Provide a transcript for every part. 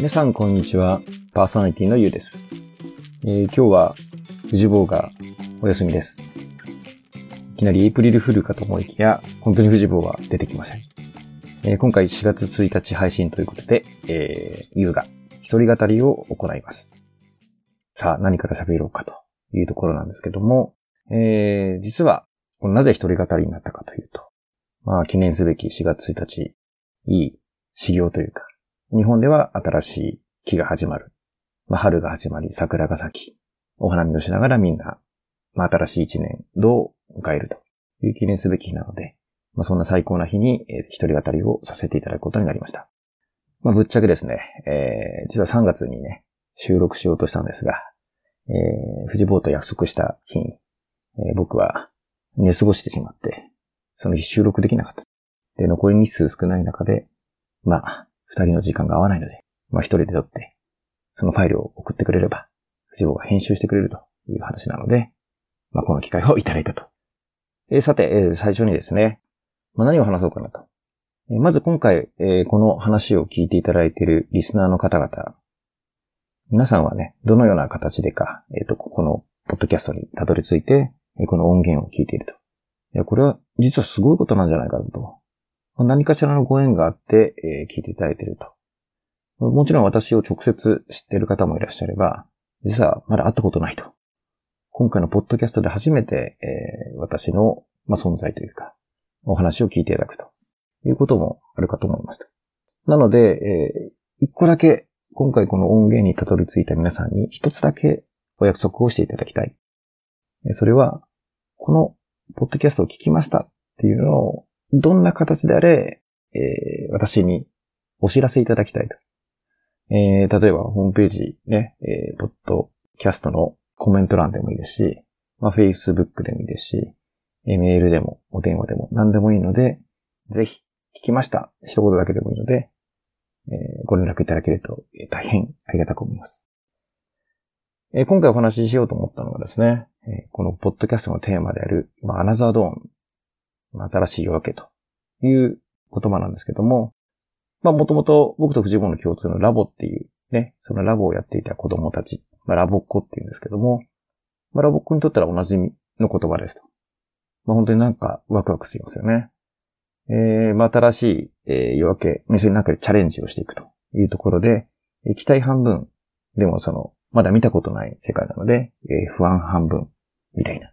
皆さん、こんにちは。パーソナリティのゆうです。えー、今日は、富士坊がお休みです。いきなりエイプリルフルかと思いきや、本当に富士坊は出てきません。えー、今回4月1日配信ということで、えー、ゆうが一人語りを行います。さあ、何から喋ろうかというところなんですけども、えー、実は、なぜ一人語りになったかというと、まあ、記念すべき4月1日、いい修行というか、日本では新しい木が始まる。まあ、春が始まり、桜が咲き、お花見をしながらみんな、まあ、新しい一年、どう迎えるという記念すべき日なので、まあ、そんな最高な日に、えー、一人語りをさせていただくことになりました。まあ、ぶっちゃけですね、えー、実は3月にね、収録しようとしたんですが、えー、富士ボーと約束した日に、えー、僕は寝過ごしてしまって、その日収録できなかった。で、残り日数少ない中で、まあ、二人の時間が合わないので、まあ一人で撮って、そのファイルを送ってくれれば、藤坊が編集してくれるという話なので、まあこの機会をいただいたと。えー、さて、えー、最初にですね、まあ、何を話そうかなと。えー、まず今回、えこの話を聞いていただいているリスナーの方々、皆さんはね、どのような形でか、えっ、と、ここのポッドキャストにたどり着いて、えこの音源を聞いていると。いや、これは実はすごいことなんじゃないかなと何かしらのご縁があって、えー、聞いていただいていると。もちろん私を直接知っている方もいらっしゃれば、実はまだ会ったことないと。今回のポッドキャストで初めて、えー、私の、まあ、存在というか、お話を聞いていただくということもあるかと思います。なので、えー、一個だけ今回この音源にたどり着いた皆さんに一つだけお約束をしていただきたい。それは、このポッドキャストを聞きましたっていうのをどんな形であれ、えー、私にお知らせいただきたいと。えー、例えば、ホームページね、えー、ポッドキャストのコメント欄でもいいですし、まあ、Facebook でもいいですし、メールでも、お電話でも、何でもいいので、ぜひ、聞きました。一言だけでもいいので、えー、ご連絡いただけると、えー、大変ありがたく思います。えー、今回お話ししようと思ったのはですね、えこのポッドキャストのテーマである、まあ、アナザードーン新しい夜明けという言葉なんですけども、まあもともと僕と藤本の共通のラボっていうね、そのラボをやっていた子供たち、まあラボっ子っていうんですけども、まあラボっ子にとったらおなじみの言葉ですと。まあ本当になんかワクワクしますよね。えー、まあ新しい、えー、夜明け、メスの中でチャレンジをしていくというところで、期待半分、でもその、まだ見たことない世界なので、えー、不安半分、みたいな。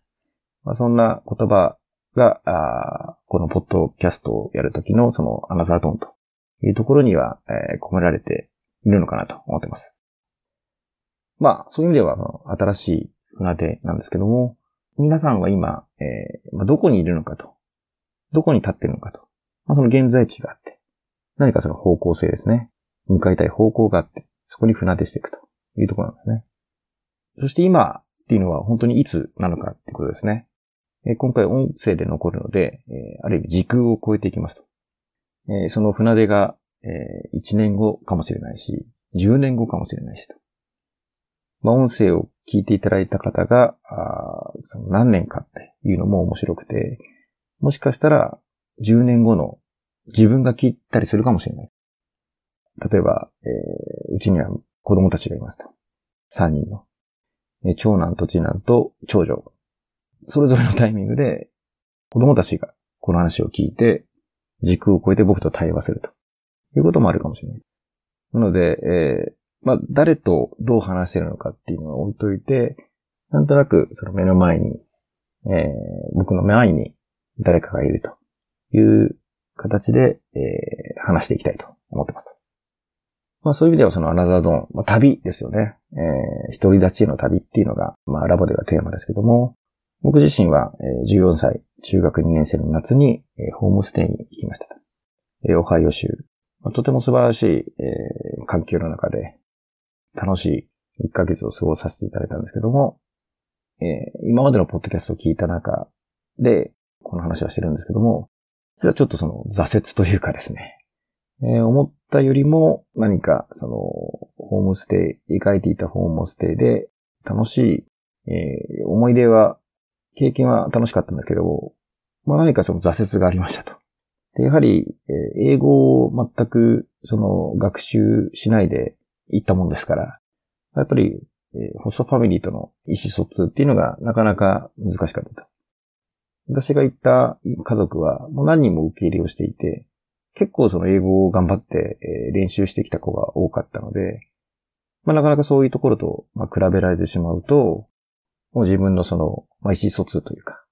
まあそんな言葉が、あこのポッドキャストをやるときのそのアナザートーンというところには、えー、込められているのかなと思っています。まあ、そういう意味では、新しい船出なんですけども、皆さんは今、えーまあ、どこにいるのかと。どこに立っているのかと。まあ、その現在地があって、何かその方向性ですね。向かいたい方向があって、そこに船出していくというところなんですね。そして今っていうのは本当にいつなのかってことですね。え今回音声で残るので、えある意味時空を超えていきますと。えその船出が、え1年後かもしれないし、10年後かもしれないしと。まあ、音声を聞いていただいた方が、あその何年かっていうのも面白くて、もしかしたら10年後の自分が聞いたりするかもしれない。例えば、えー、うちには子供たちがいますと。3人の。え長男と次男と長女それぞれのタイミングで、子供たちがこの話を聞いて、時空を超えて僕と対話するということもあるかもしれない。なので、えー、まあ、誰とどう話してるのかっていうのを置いといて、なんとなくその目の前に、えー、僕の前に誰かがいるという形で、えー、話していきたいと思ってます。まあそういう意味ではそのアナザードン、まあ、旅ですよね。えー、独り立ちへの旅っていうのが、まあラボではテーマですけども、僕自身は14歳、中学2年生の夏にホームステイに行きました。オハイオ州。とても素晴らしい環境の中で楽しい1ヶ月を過ごさせていただいたんですけども、今までのポッドキャストを聞いた中でこの話はしてるんですけども、実はちょっとその挫折というかですね、思ったよりも何かそのホームステイ、描いていたホームステイで楽しい、思い出は経験は楽しかったんだけど、まあ何かその挫折がありましたと。で、やはり、え英語を全くその学習しないで、行ったもんですから、やっぱり、え、ホストファミリーとの意思疎通っていうのがなかなか難しかったと。私が行った家族はもう何人も受け入れをしていて、結構その英語を頑張って、え、練習してきた子が多かったので、まあ、なかなかそういうところと、まあ、比べられてしまうと、もう自分のその、まあ、意思疎通というか、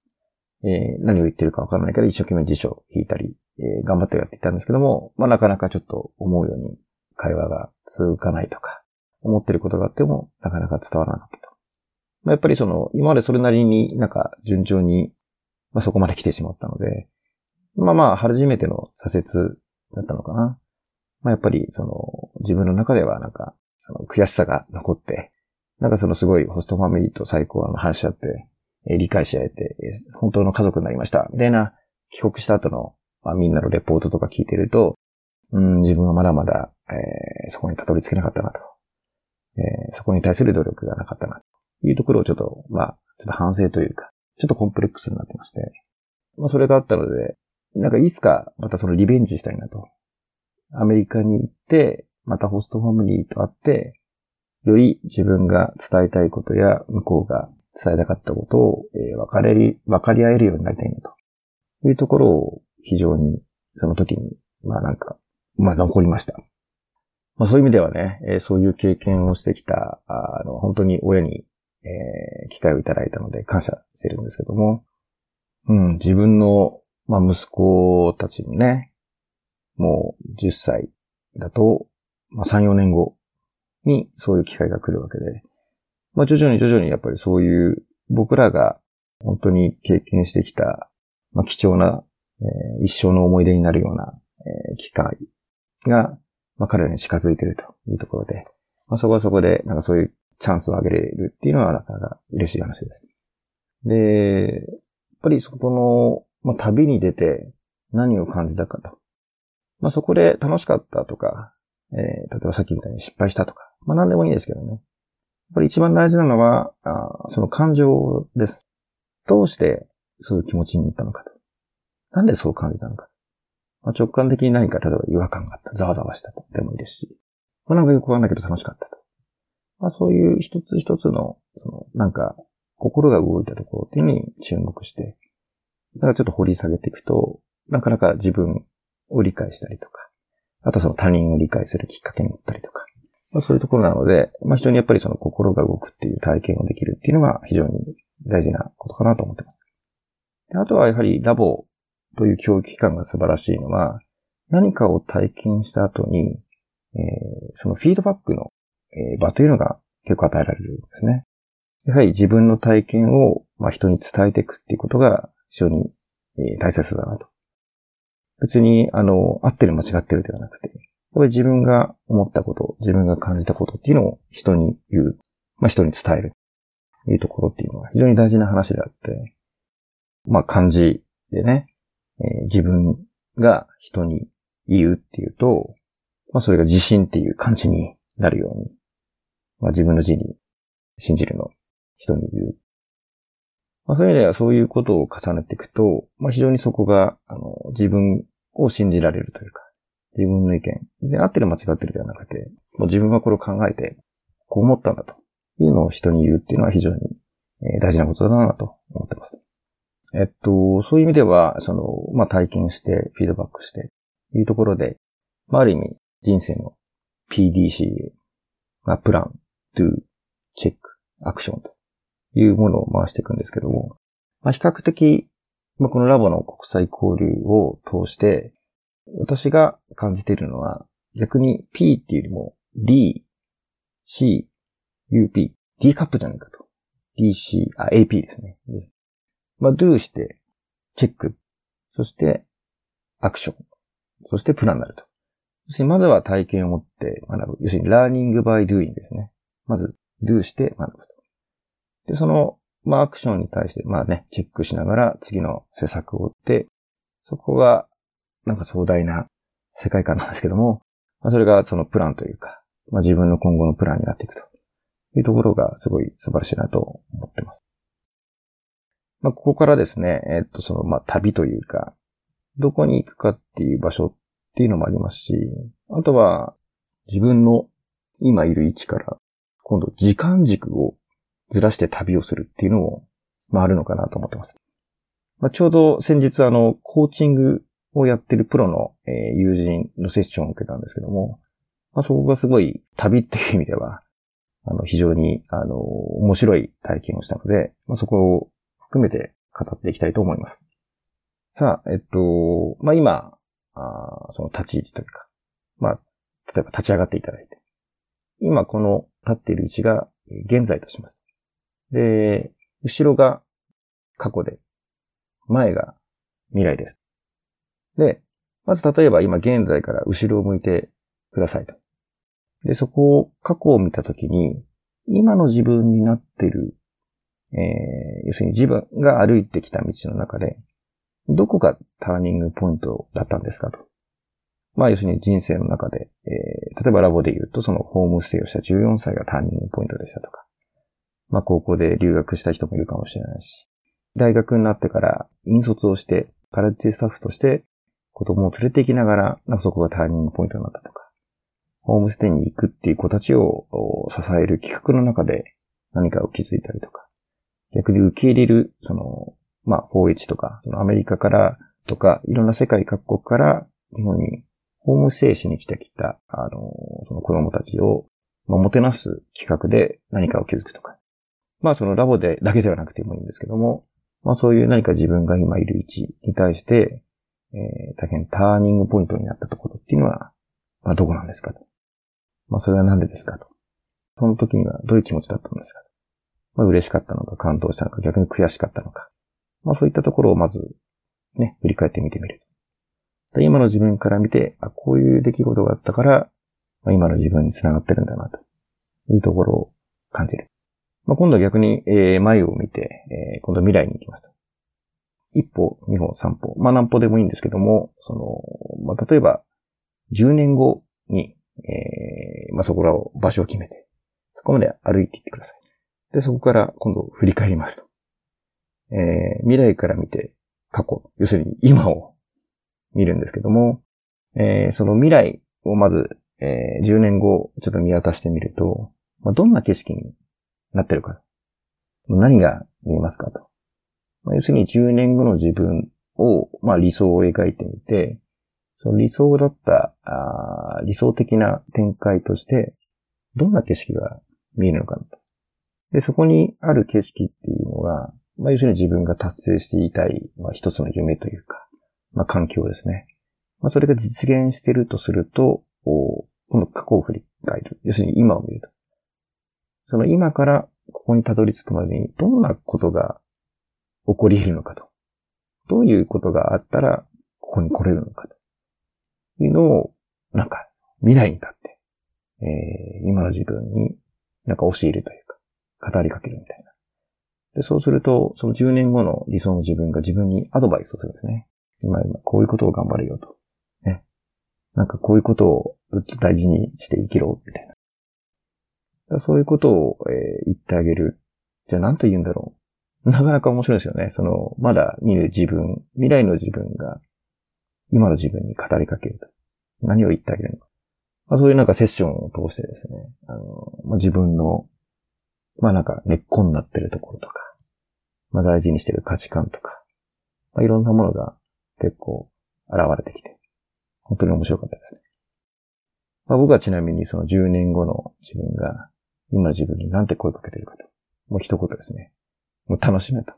えー、何を言ってるかわからないから一生懸命辞書を引いたり、えー、頑張ってやっていたんですけども、まあ、なかなかちょっと思うように会話が続かないとか、思ってることがあっても、なかなか伝わらなかったと。まあ、やっぱりその、今までそれなりになんか順調に、まあ、そこまで来てしまったので、まあまあ、初めての挫折だったのかな。まあやっぱり、その、自分の中ではなんか、あの悔しさが残って、なんかそのすごいホストファミリーと最高の話し合って、え、理解し合えて、え、本当の家族になりました。みたいな、帰国した後の、まあ、みんなのレポートとか聞いてると、うん、自分はまだまだ、えー、そこにたどり着けなかったなと。えー、そこに対する努力がなかったな、というところをちょっと、まあ、ちょっと反省というか、ちょっとコンプレックスになってまして、まあ、それがあったので、なんかいつかまたそのリベンジしたいなと。アメリカに行って、またホストファミリーと会って、より自分が伝えたいことや向こうが伝えたかったことを、えー、分かれり、分かり合えるようになりたいなと。いうところを非常にその時に、まあなんか、まあ残りました。まあそういう意味ではね、えー、そういう経験をしてきた、あの、本当に親に、えー、機会をいただいたので感謝してるんですけども、うん、自分の、まあ息子たちにね、もう10歳だと、まあ3、4年後にそういう機会が来るわけで、まあ徐々に徐々にやっぱりそういう僕らが本当に経験してきた、まあ貴重な、えー、一生の思い出になるような、えー、機会が、まあ彼らに近づいているというところで、まあそこはそこでなんかそういうチャンスをあげれるっていうのはなかなか嬉しい話です。で、やっぱりそこの、まあ旅に出て何を感じたかと。まあそこで楽しかったとか、えー、例えばさっきみたいに失敗したとか、まあ何でもいいですけどね。やっぱり一番大事なのは、あその感情です。どうしてそういう気持ちになったのかと。なんでそう感じたのか。まあ、直感的に何か、例えば違和感があった、ざわざわしたとでもいいですし、まあなんかよくわかんないけど楽しかったと。まあそういう一つ一つの、その、なんか、心が動いたところっていうのに注目して、だからちょっと掘り下げていくと、なかなか自分を理解したりとか、あとその他人を理解するきっかけになったりとか、まあ、そういうところなので、まあ、非常にやっぱりその心が動くっていう体験をできるっていうのが非常に大事なことかなと思ってます。であとはやはりラボという教育機関が素晴らしいのは、何かを体験した後に、えー、そのフィードバックの、え、場というのが結構与えられるんですね。やはり自分の体験を、まあ、人に伝えていくっていうことが非常に、え、大切だなと別に、あの、合ってる間違ってるではなくて、やっぱり自分が思ったこと、自分が感じたことっていうのを人に言う、まあ、人に伝える、というところっていうのは非常に大事な話であって、まあ、漢字でね、えー、自分が人に言うっていうと、まあ、それが自信っていう漢字になるように、まあ、自分の字に信じるの。人に言う。まあ、そういう意味ではそういうことを重ねていくと、まあ、非常にそこが、あの、自分を信じられるというか、自分の意見、全然合ってる間違ってるではなくて、もう自分はこれを考えて、こう思ったんだというのを人に言うっていうのは非常に大事なことだなと思ってます。えっと、そういう意味では、その、まあ、体験して、フィードバックして、いうところで、まあ、ある意味、人生の PDCA、まあ、プラン、do、チェック、アクションというものを回していくんですけども、まあ、比較的、まあ、このラボの国際交流を通して、私が感じてるのは、逆に P っていうよりも D、C、UP、D カップじゃないかと。DC、あ、AP ですね。まあ、do して、チェック、そして、アクション、そしてプランになると。要するに、まずは体験を持って学ぶ。要するに、ラーニングバイドゥインですね。まず、do して学ぶと。で、その、まあ、アクションに対して、まあね、チェックしながら次の施策を追って、そこが、なんか壮大な世界観なんですけども、まあ、それがそのプランというか、まあ、自分の今後のプランになっていくというところがすごい素晴らしいなと思ってます。まあ、ここからですね、えっと、その、まあ、旅というか、どこに行くかっていう場所っていうのもありますし、あとは、自分の今いる位置から今度時間軸をずらして旅をするっていうのも、まああるのかなと思ってます。まあ、ちょうど先日あの、コーチングをやってるプロの、えー、友人のセッションを受けたんですけども、まあ、そこがすごい旅っていう意味では、あの、非常に、あの、面白い体験をしたので、まあ、そこを含めて語っていきたいと思います。さあ、えっと、まあ、今、あその立ち位置というか、まあ、例えば立ち上がっていただいて、今この立っている位置が現在とします。で、後ろが過去で、前が未来です。で、まず例えば今現在から後ろを向いてくださいと。で、そこを過去を見たときに、今の自分になっている、えー、要するに自分が歩いてきた道の中で、どこがターニングポイントだったんですかと。まあ、要するに人生の中で、えー、例えばラボで言うと、そのホームステイをした14歳がターニングポイントでしたとか、まあ、高校で留学した人もいるかもしれないし、大学になってから引率をして、カレッジスタッフとして子供を連れて行きながら、なんかそこがターニングポイントになったとか、ホームステイに行くっていう子たちを支える企画の中で何かを気づいたりとか、逆に受け入れる、その、まあ、4H とか、そのアメリカからとか、いろんな世界各国から日本にホームステイしに来てきた、あの、その子供たちを、まあ、もてなす企画で何かを気づくとか。まあ、そのラボでだけではなくてもいいんですけども、まあ、そういう何か自分が今いる位置に対して、えー、大変ターニングポイントになったところっていうのは、まあ、どこなんですかと。まあ、それは何でですかと。その時にはどういう気持ちだったんですかと。まあ、嬉しかったのか、感動したのか、逆に悔しかったのか。まあ、そういったところをまず、ね、振り返ってみてみる。今の自分から見て、あ、こういう出来事があったから、まあ、今の自分につながってるんだな、というところを感じる。まあ、今度は逆に、えー、前を見て、えー、今度は未来に行きます。一歩、二歩、三歩。まあ、何歩でもいいんですけども、その、まあ、例えば、10年後に、えー、まあ、そこらを、場所を決めて、そこまで歩いていってください。で、そこから今度振り返りますと。えー、未来から見て、過去、要するに今を見るんですけども、えー、その未来をまず、えー、10年後、ちょっと見渡してみると、まあ、どんな景色になってるか。何が見えますかと。まあ、要するに10年後の自分を、まあ、理想を描いてみて、その理想だったあ理想的な展開として、どんな景色が見えるのかなと。で、そこにある景色っていうのが、まあ、要するに自分が達成していたい、まあ、一つの夢というか、まあ、環境ですね。まあ、それが実現してるとすると、今度過去を振り返る。要するに今を見ると。その今からここにたどり着くまでにどんなことが起こり得るのかと。どういうことがあったらここに来れるのかと。いうのを、なんか未来に立って、えー、今の自分になんか教えるというか、語りかけるみたいな。で、そうすると、その10年後の理想の自分が自分にアドバイスをするんですね。今今こういうことを頑張れよと。ね。なんかこういうことをずっと大事にして生きろ、みたいな。そういうことを、えー、言ってあげる。じゃあ何と言うんだろう。なかなか面白いですよね。その、まだ見る自分、未来の自分が、今の自分に語りかけると。何を言ってあげるのか。まあ、そういうなんかセッションを通してですね、あの、まあ、自分の、まあなんか根っこになってるところとか、まあ大事にしてる価値観とか、まあ、いろんなものが結構現れてきて、本当に面白かったですね。まあ、僕はちなみにその10年後の自分が、今の自分になんて声かけてるかと。もう一言ですね。もう楽しめと。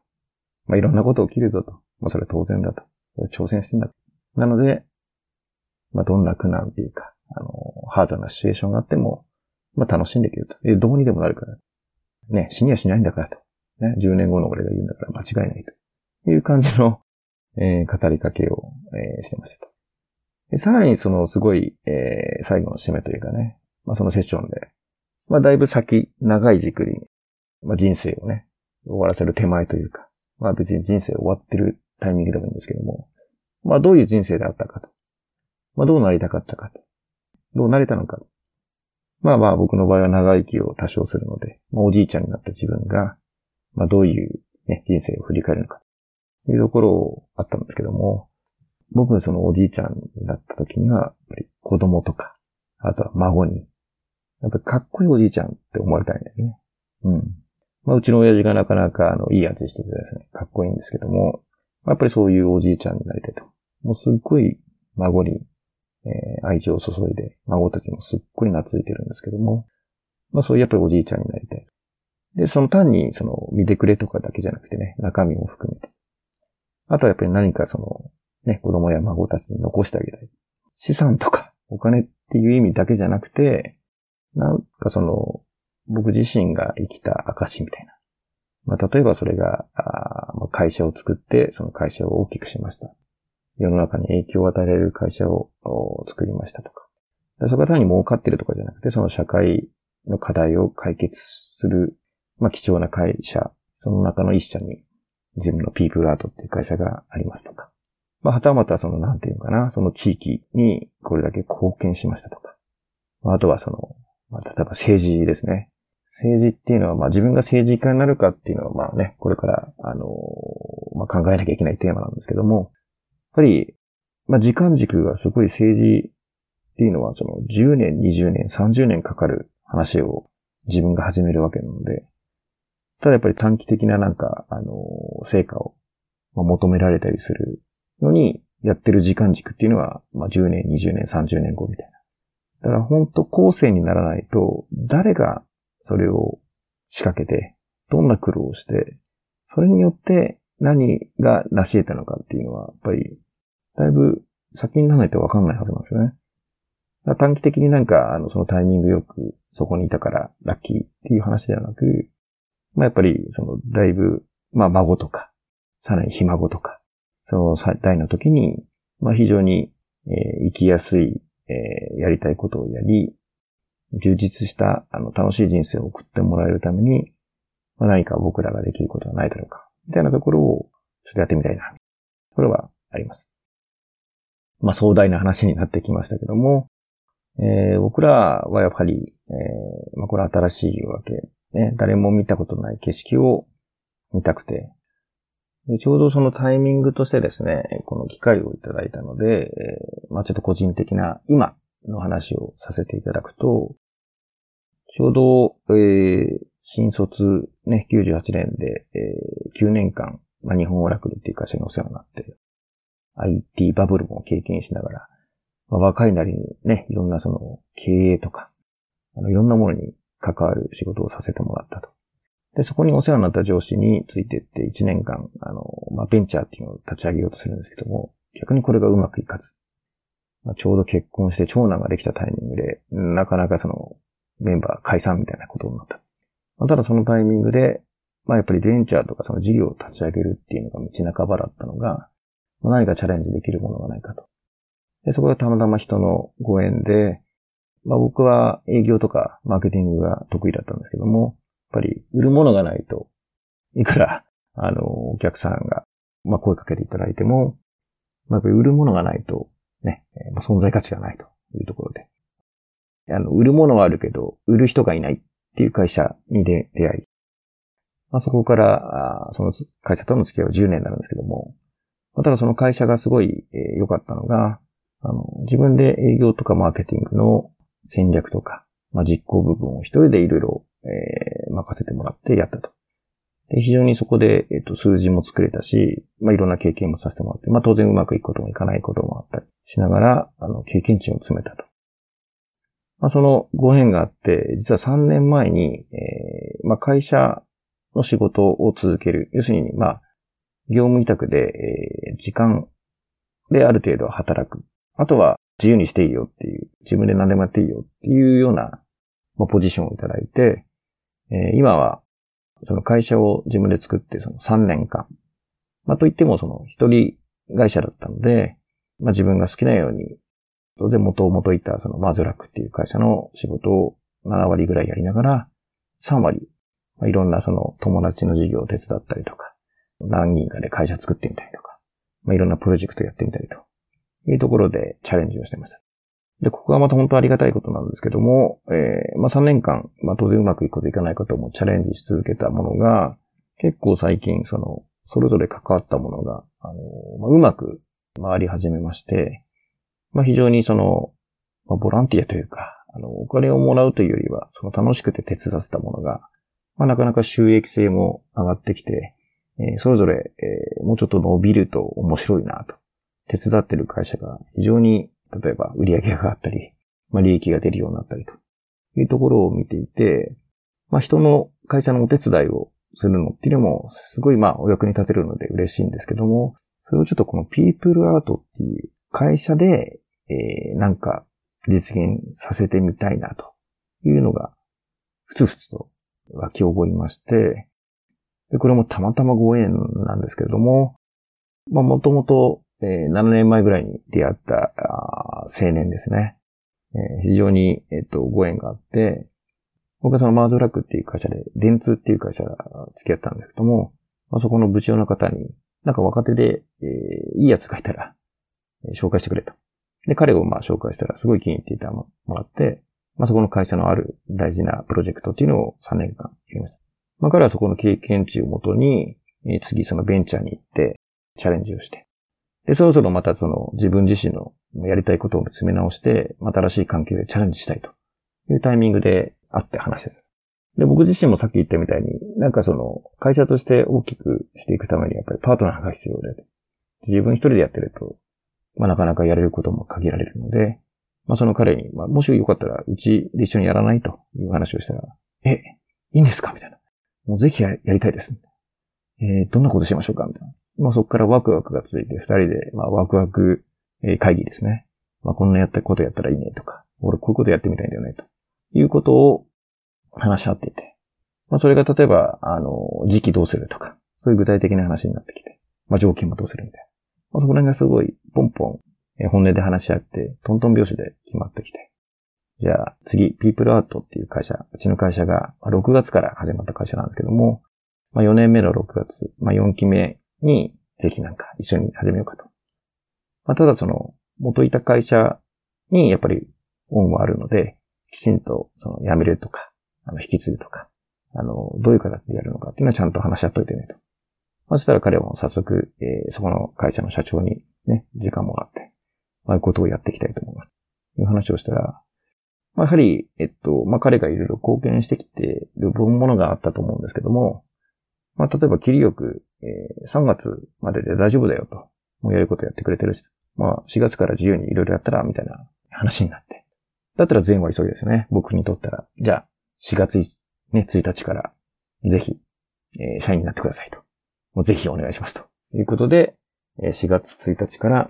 まあ、いろんなこと起きるぞと。まあ、それは当然だと。挑戦してんだ。なので、まあ、どんな苦難っていうか、あの、ハードなシチュエーションがあっても、まあ、楽しんでいけると。え、どうにでもなるから。ね、死にはしないんだからと。ね、10年後の俺が言うんだから間違いないと。いう感じのえー、語りかけを、えー、してましたと。でさらにそのすごい、えー、最後の締めというかね、まあそのセッションで、まあだいぶ先、長い軸に、まあ人生をね、終わらせる手前というか、まあ別に人生終わってるタイミングでもいいんですけども、まあどういう人生であったかと。まあどうなりたかったかと。どうなれたのか。まあまあ僕の場合は長生きを多少するので、まあ、おじいちゃんになった自分が、まあどういう、ね、人生を振り返るのか。というところをあったんですけども、僕のそのおじいちゃんになった時には、やっぱり子供とか、あとは孫に、やっぱりかっこいいおじいちゃんって思われたいんだよね。うん。まあ、うちの親父がなかなか、あの、いい味しててですね、かっこいいんですけども、やっぱりそういうおじいちゃんになりたいと。もうすっごい孫に、えー、愛情を注いで、孫たちもすっごい懐いてるんですけども、まあそういうやっぱりおじいちゃんになりたい。で、その単に、その、見てくれとかだけじゃなくてね、中身も含めて。あとはやっぱり何かその、ね、子供や孫たちに残してあげたい。資産とかお金っていう意味だけじゃなくて、なんかその、僕自身が生きた証みたいな。まあ、例えばそれが、あ会社を作って、その会社を大きくしました。世の中に影響を与えられる会社を作りましたとか。それが単に儲かってるとかじゃなくて、その社会の課題を解決する、まあ、貴重な会社、その中の一社に自分のピープルアートっていう会社がありますとか。まあ、はたまたその、なんていうのかな、その地域にこれだけ貢献しましたとか。あとはその、まあ、例えば政治ですね。政治っていうのは、まあ自分が政治家になるかっていうのは、まあね、これから、あのまあ考えなきゃいけないテーマなんですけども、やっぱり、まあ時間軸がすごい政治っていうのは、その10年、20年、30年かかる話を自分が始めるわけなので、ただやっぱり短期的ななんか、あの成果を求められたりするのに、やってる時間軸っていうのは、まあ10年、20年、30年後みたいな。だから本当後世にならないと、誰がそれを仕掛けて、どんな苦労をして、それによって何が成し得たのかっていうのは、やっぱり、だいぶ先にならないとわかんないはずなんですよね。短期的になんか、あの、そのタイミングよくそこにいたからラッキーっていう話ではなく、まあ、やっぱり、その、だいぶ、まあ、孫とか、さらにひ孫とか、その代の時に、まあ、非常に、えー、生きやすい、えー、やりたいことをやり、充実した、あの、楽しい人生を送ってもらえるために、まあ、何か僕らができることはないだろうか、みたいなところを、ちょっとやってみたいな。これはあります。まあ、壮大な話になってきましたけども、えー、僕らはやっぱり、えー、まあ、これ新しいわけ、ね、誰も見たことない景色を見たくて、でちょうどそのタイミングとしてですね、この機会をいただいたので、えー、まあ、ちょっと個人的な今の話をさせていただくと、ちょうど、えー、新卒ね、98年で、えー、9年間、まあ、日本オラクルっていう会社にお世話になって、IT バブルも経験しながら、まあ、若いなりにね、いろんなその経営とか、あのいろんなものに関わる仕事をさせてもらったと。で、そこにお世話になった上司についてって1年間、あの、まあ、ベンチャーっていうのを立ち上げようとするんですけども、逆にこれがうまくいかず、まあ、ちょうど結婚して長男ができたタイミングで、なかなかその、メンバー解散みたいなことになった。まあ、ただそのタイミングで、まあやっぱりベンチャーとかその事業を立ち上げるっていうのが道半ばだったのが、まあ、何かチャレンジできるものがないかと。で、そこでたまたま人のご縁で、まあ僕は営業とかマーケティングが得意だったんですけども、やっぱり売るものがないと、いくら、あの、お客さんが、まあ声かけていただいても、まあ、売るものがないと、ね、まあ、存在価値がないというところで。あの、売るものはあるけど、売る人がいないっていう会社に出会い、まあ、そこから、その会社との付き合いは10年になるんですけども、ただその会社がすごい良、えー、かったのが、あの、自分で営業とかマーケティングの戦略とか、まあ、実行部分を一人でいろいろ、えー、任せてもらってやったと。で非常にそこで、えっ、と、数字も作れたし、まあ、いろんな経験もさせてもらって、まあ、当然うまくいくこともいかないこともあったりしながら、あの、経験値を詰めたと。まあ、そのご縁があって、実は3年前に、えー、まあ、会社の仕事を続ける。要するに、まあ、業務委託で、えー、時間である程度働く。あとは自由にしていいよっていう、自分で何でもやっていいよっていうような、まあ、ポジションをいただいて、えー、今はその会社を自分で作ってその3年間。まあ、といってもその一人会社だったので、まあ、自分が好きなように、当然元々いたそのマズラックっていう会社の仕事を7割ぐらいやりながら、3割、まあ、いろんなその友達の事業を手伝ったりとか、何人かで会社作ってみたりとか、まあ、いろんなプロジェクトやってみたりというところでチャレンジをしてました。で、ここがまた本当ありがたいことなんですけども、えー、まあ3年間、まあ当然うまくいくこといかないこともチャレンジし続けたものが、結構最近、その、それぞれ関わったものが、あの、まあ、うまく回り始めまして、まあ非常にその、まあ、ボランティアというか、あの、お金をもらうというよりは、その楽しくて手伝ってたものが、まあなかなか収益性も上がってきて、えー、それぞれ、えー、もうちょっと伸びると面白いなと。手伝ってる会社が非常に、例えば売り上げがあったり、まあ利益が出るようになったりと。いうところを見ていて、まあ人の会社のお手伝いをするのっていうのも、すごいまあお役に立てるので嬉しいんですけども、それをちょっとこのピープルアートっていう会社で、えー、なんか実現させてみたいなというのが、ふつふつと湧き起こりまして、で、これもたまたまご縁なんですけれども、まあ、もともと、えー、7年前ぐらいに出会った青年ですね。えー、非常に、えっ、と、ご縁があって、僕はそのマーズラックっていう会社で、電通っていう会社が付き合ったんですけども、まあ、そこの部長の方に、なんか若手で、えー、いいやつがいたら、えー、紹介してくれと。で、彼をまあ紹介したらすごい気に入っていたもらって、まあそこの会社のある大事なプロジェクトっていうのを3年間やりました。まあ彼はそこの経験値をもとに、えー、次そのベンチャーに行ってチャレンジをして、で、そろそろまたその自分自身のやりたいことを見つめ直して、新しい環境でチャレンジしたいというタイミングで会って話してる。で、僕自身もさっき言ったみたいに、なんかその、会社として大きくしていくためにやっぱりパートナーが必要で、自分一人でやってると、まあなかなかやれることも限られるので、まあその彼に、まあもしよかったら、うちで一緒にやらないという話をしたら、え、いいんですか？みたいな。もうぜひやりたいです。えー、どんなことしましょうか？みたいな。まあそこからワクワクが続いて、二人で、まあワクワク会議ですね。まあこんなやったことやったらいいねとか、俺こういうことやってみたいんだよねと。いうことを話し合っていて。まあそれが例えば、あの、時期どうするとか、そういう具体的な話になってきて、まあ条件もどうするみたいな。まあ、そこら辺がすごい、ポンポン、本音で話し合って、トントン拍子で決まってきて。じゃあ、次、ピープルアートっていう会社、うちの会社が、6月から始まった会社なんですけども、まあ、4年目の6月、まあ、4期目に、ぜひなんか一緒に始めようかと。まあ、ただその、元いた会社にやっぱり恩はあるので、きちんとその辞めるとか、あの、引き継ぐとか、あの、どういう形でやるのかっていうのはちゃんと話し合っといてねと。そしたら彼も早速、えー、そこの会社の社長にね、時間もらって、ああいうことをやっていきたいと思います。いう話をしたら、まあ、やはり、えっと、まあ、彼がいろいろ貢献してきているものがあったと思うんですけども、まあ、例えば、切りよく、えー、3月までで大丈夫だよと、もうやることやってくれてるし、まあ、4月から自由にいろいろやったら、みたいな話になって。だったら全は急ぎですよね。僕にとったら。じゃあ、4月ね、1日から、ぜひ、えー、社員になってくださいと。もうぜひお願いしますと。いうことで、4月1日から、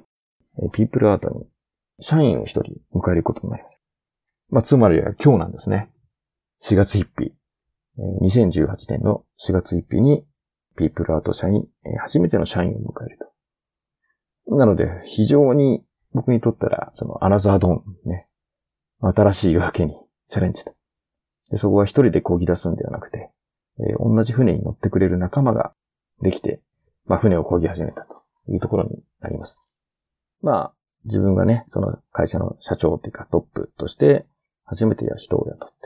えピープルアートに社員を一人迎えることになります。まあ、つまりは今日なんですね。4月1日。2018年の4月1日に、ピープルアート社員、初めての社員を迎えると。なので、非常に僕にとったら、そのアナザードンね、新しい夜明けにチャレンジと。でそこは一人で漕ぎ出すんではなくて、えー、同じ船に乗ってくれる仲間ができて、まあ、船を漕ぎ始めたというところになります。まあ、自分がね、その会社の社長っていうかトップとして初めてや人を雇って、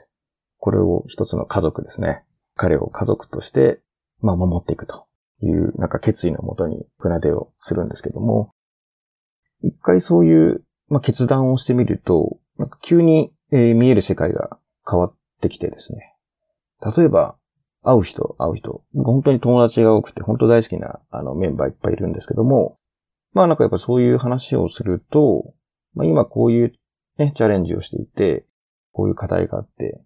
これを一つの家族ですね。彼を家族として、まあ、守っていくという、なんか決意のもとに船出をするんですけども、一回そういう、まあ、決断をしてみると、なんか急に、えー、見える世界が変わってきてですね。例えば、会う人、会う人。本当に友達が多くて、本当大好きなあのメンバーいっぱいいるんですけども、まあなんかやっぱそういう話をすると、まあ今こういうね、チャレンジをしていて、こういう課題があって、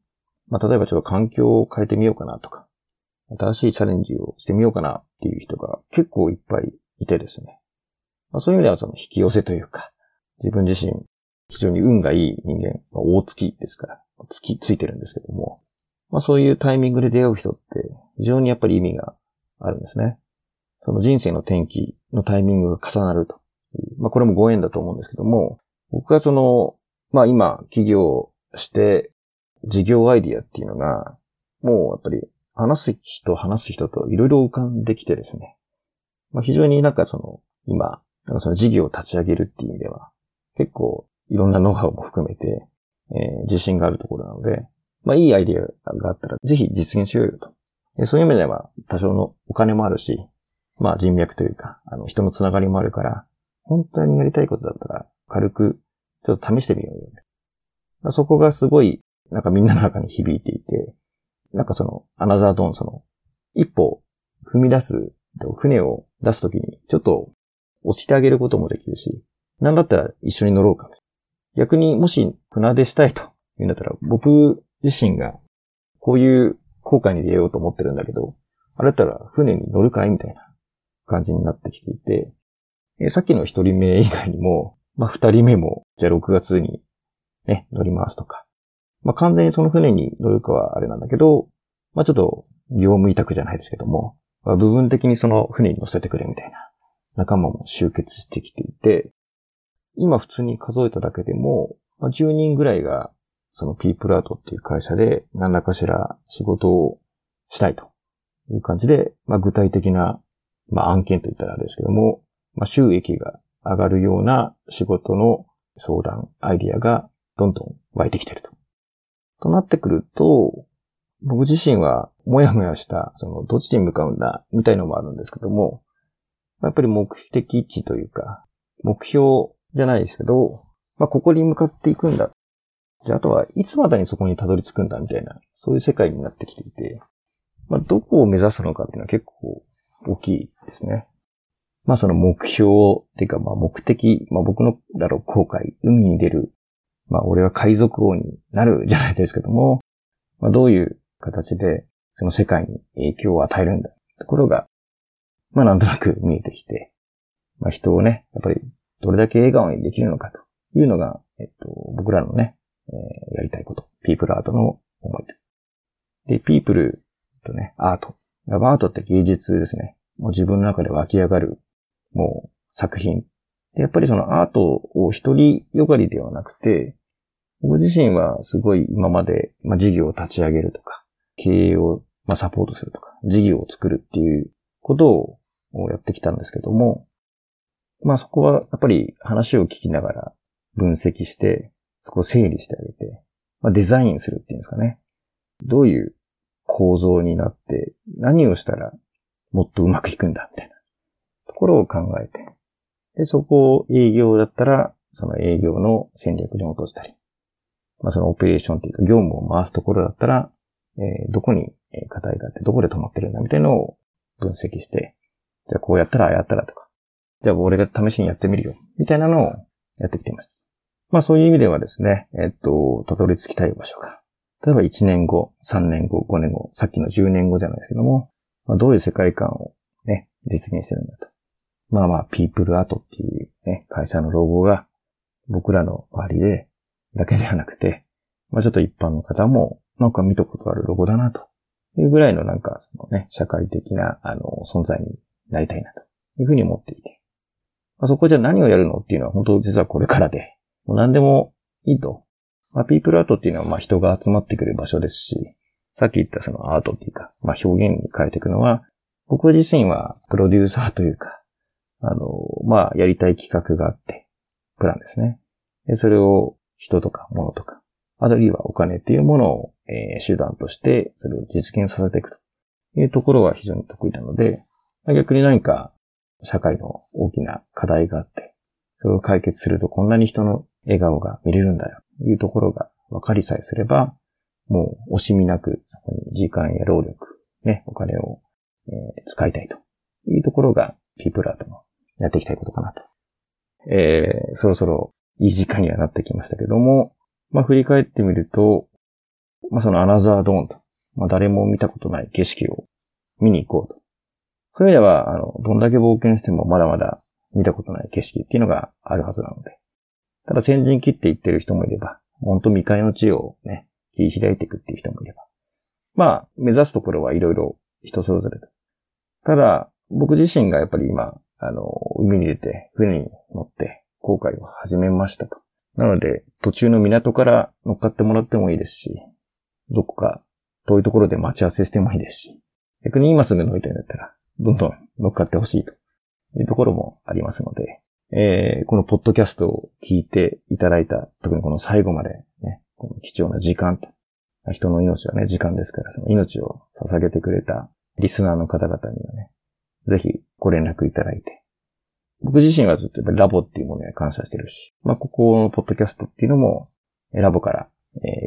まあ例えばちょっと環境を変えてみようかなとか、新しいチャレンジをしてみようかなっていう人が結構いっぱいいてですね。まあそういう意味ではその引き寄せというか、自分自身非常に運がいい人間、まあ、大月ですから、月ついてるんですけども、まあそういうタイミングで出会う人って非常にやっぱり意味があるんですね。その人生の転機のタイミングが重なるとまあこれもご縁だと思うんですけども、僕はその、まあ今起業して事業アイディアっていうのが、もうやっぱり話す人、話す人といろいろ浮かんできてですね。まあ非常になんかその、今、なんかその事業を立ち上げるっていう意味では、結構いろんなノウハウも含めて、えー、自信があるところなので、まあいいアイディアがあったらぜひ実現しようよと。そういう意味では多少のお金もあるし、まあ人脈というか、あの人のつながりもあるから、本当にやりたいことだったら軽くちょっと試してみようよ、ね。そこがすごい、なんかみんなの中に響いていて、なんかその、アナザードーン、その、一歩踏み出す、船を出すときに、ちょっと押してあげることもできるし、なんだったら一緒に乗ろうか。逆にもし船出したいと言うんだったら、僕自身がこういう航海に出ようと思ってるんだけど、あれだったら船に乗るかいみたいな感じになってきていて、さっきの一人目以外にも、まあ、二人目も、じゃあ6月にね、乗りますとか。まあ、完全にその船に乗るかはあれなんだけど、まあ、ちょっと業務委託じゃないですけども、まあ、部分的にその船に乗せてくれみたいな仲間も集結してきていて、今普通に数えただけでも、まあ、10人ぐらいがそのピープルアートっていう会社で何らかしら仕事をしたいという感じで、まあ、具体的な、まあ、案件といったらあれですけども、まあ、収益が上がるような仕事の相談、アイディアがどんどん湧いてきていると。となってくると、僕自身はもやもやした、その、どっちに向かうんだ、みたいのもあるんですけども、やっぱり目的地というか、目標じゃないですけど、まあ、ここに向かっていくんだ。じゃあ、あとはいつまでにそこにたどり着くんだ、みたいな、そういう世界になってきていて、まあ、どこを目指すのかっていうのは結構大きいですね。まあその目標っていうかまあ目的、まあ僕のだろう後悔、海に出る。まあ俺は海賊王になるじゃないですけども、まあどういう形でその世界に影響を与えるんだ。ところが、まあなんとなく見えてきて、まあ人をね、やっぱりどれだけ笑顔にできるのかというのが、えっと、僕らのね、えー、やりたいこと。ピープルアートの思いで。ピープルとね、アート。アートって芸術ですね。もう自分の中で湧き上がる、もう作品。でやっぱりそのアートを一人よがりではなくて、僕自身はすごい今まで、まあ、事業を立ち上げるとか、経営を、まあ、サポートするとか、事業を作るっていうことをやってきたんですけども、まあそこはやっぱり話を聞きながら分析して、そこを整理してあげて、まあ、デザインするっていうんですかね。どういう構造になって、何をしたらもっとうまくいくんだ、みたいなところを考えて、で、そこを営業だったら、その営業の戦略に落としたり、まあそのオペレーションっていうか業務を回すところだったら、えー、どこに課題があってどこで止まってるんだみたいなのを分析して、じゃあこうやったらああやったらとか、じゃあ俺が試しにやってみるよ、みたいなのをやってきています。まあそういう意味ではですね、えっと、たどり着きたい場所が、例えば1年後、3年後、5年後、さっきの10年後じゃないですけども、まあ、どういう世界観をね、実現してるんだと。まあまあ、ピープルアートっていうね、会社のロゴが僕らの周りでだけではなくて、まあちょっと一般の方もなんか見たことあるロゴだなというぐらいのなんかそのね、社会的なあの存在になりたいなというふうに思っていて。まあ、そこじゃ何をやるのっていうのは本当実はこれからで、もう何でもいいとまあ、ピープルアートっていうのは、まあ、人が集まってくる場所ですし、さっき言ったそのアートっていうか、まあ、表現に変えていくのは、僕自身はプロデューサーというか、あの、まあ、やりたい企画があって、プランですね。で、それを人とか物とか、あるいはお金っていうものを、えー、手段として、それを実現させていくというところは非常に得意なので、逆に何か社会の大きな課題があって、それを解決するとこんなに人の笑顔が見れるんだよ。というところが分かりさえすれば、もう惜しみなく、そこに時間や労力、ね、お金を、えー、使いたいというところが、ピープルアートのやっていきたいことかなと。えー、そろそろいい時間にはなってきましたけども、まあ振り返ってみると、まあそのアナザードーンと、まあ誰も見たことない景色を見に行こうと。そういう意味では、あの、どんだけ冒険してもまだまだ見たことない景色っていうのがあるはずなので、ただ先陣切っていってる人もいれば、本当未開の地をね、切り開いていくっていう人もいれば。まあ、目指すところはいろいろ人それぞれと。ただ、僕自身がやっぱり今、あの、海に出て、船に乗って航海を始めましたと。なので、途中の港から乗っかってもらってもいいですし、どこか遠いところで待ち合わせしてもいいですし、逆に今すぐ乗りたいんだったら、どんどん乗っかってほしいと。いうところもありますので、えー、このポッドキャストを聞いていただいた、特にこの最後までね、この貴重な時間と、人の命はね、時間ですから、その命を捧げてくれたリスナーの方々にはね、ぜひご連絡いただいて、僕自身はずっとラボっていうものに感謝してるし、まあ、ここのポッドキャストっていうのも、ラボから、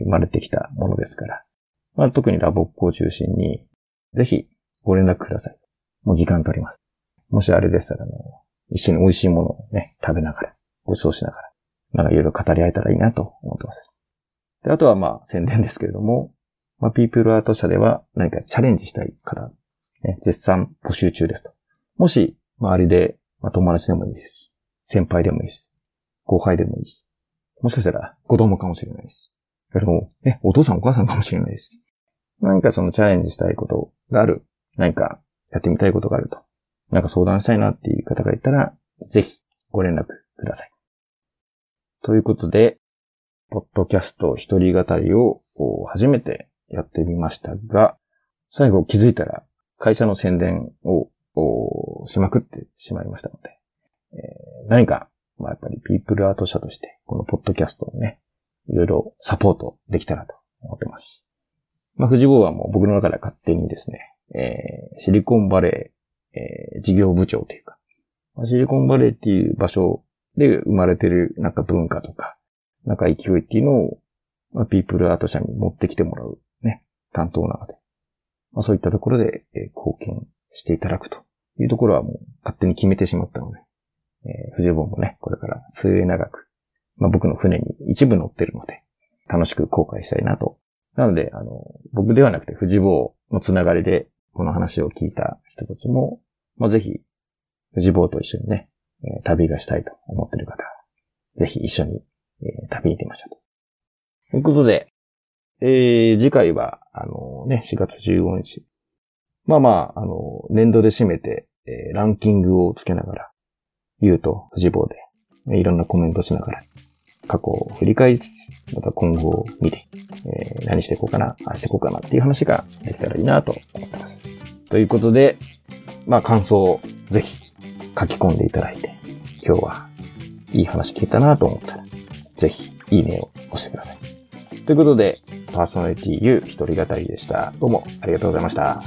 生まれてきたものですから、まあ、特にラボっ子を中心に、ぜひご連絡ください。もう時間取ります。もしあれでしたら、あの、一緒に美味しいものをね、食べながら、ご馳走しながら、なんかいろいろ語り合えたらいいなと思ってます。で、あとはまあ宣伝ですけれども、まあ、ピープルアート社では何かチャレンジしたい方、ね、絶賛募集中ですと。もし、周りで、まあ、友達でもいいですし、先輩でもいいし、後輩でもいいし、もしかしたら子供かもしれないし、でも、ね、お父さんお母さんかもしれないです。何かそのチャレンジしたいことがある、何かやってみたいことがあると、なんか相談したいなっていう方がいたら、ぜひご連絡ください。ということで、ポッドキャスト一人語りを初めてやってみましたが、最後気づいたら会社の宣伝をしまくってしまいましたので、えー、何か、まあ、やっぱりピープルアート社として、このポッドキャストをね、いろいろサポートできたらと思ってます。まあ、富士坊はもう僕の中では勝手にですね、えー、シリコンバレー、えー、事業部長というか、まあ、シリコンバレーっていう場所で生まれてるなんか文化とか、なんか勢いっていうのを、まあ、ピープルアート社に持ってきてもらうね、担当なので、まあ、そういったところで、え、貢献していただくというところはもう勝手に決めてしまったので、えー、藤本もね、これから末長く、まあ、僕の船に一部乗ってるので、楽しく航海したいなと。なので、あの、僕ではなくて藤坊のつながりで、この話を聞いた人たちも、まあ、ぜひ、藤坊と一緒にね、え、旅がしたいと思っている方、ぜひ一緒に、えー、旅に出ましょうと。ということで、えー、次回は、あのね、4月15日。まあまあ、あの、年度で締めて、えー、ランキングをつけながら、言うと、富士坊で、いろんなコメントしながら、過去を振り返りつつ、また今後を見て、えー、何していこうかな、ああしていこうかなっていう話ができたらいいなと思ってます。ということで、まあ感想をぜひ書き込んでいただいて、今日はいい話聞いたなと思ったら、ぜひいいねを押してください。ということで、パーソナリティ U 一人語りでした。どうもありがとうございました。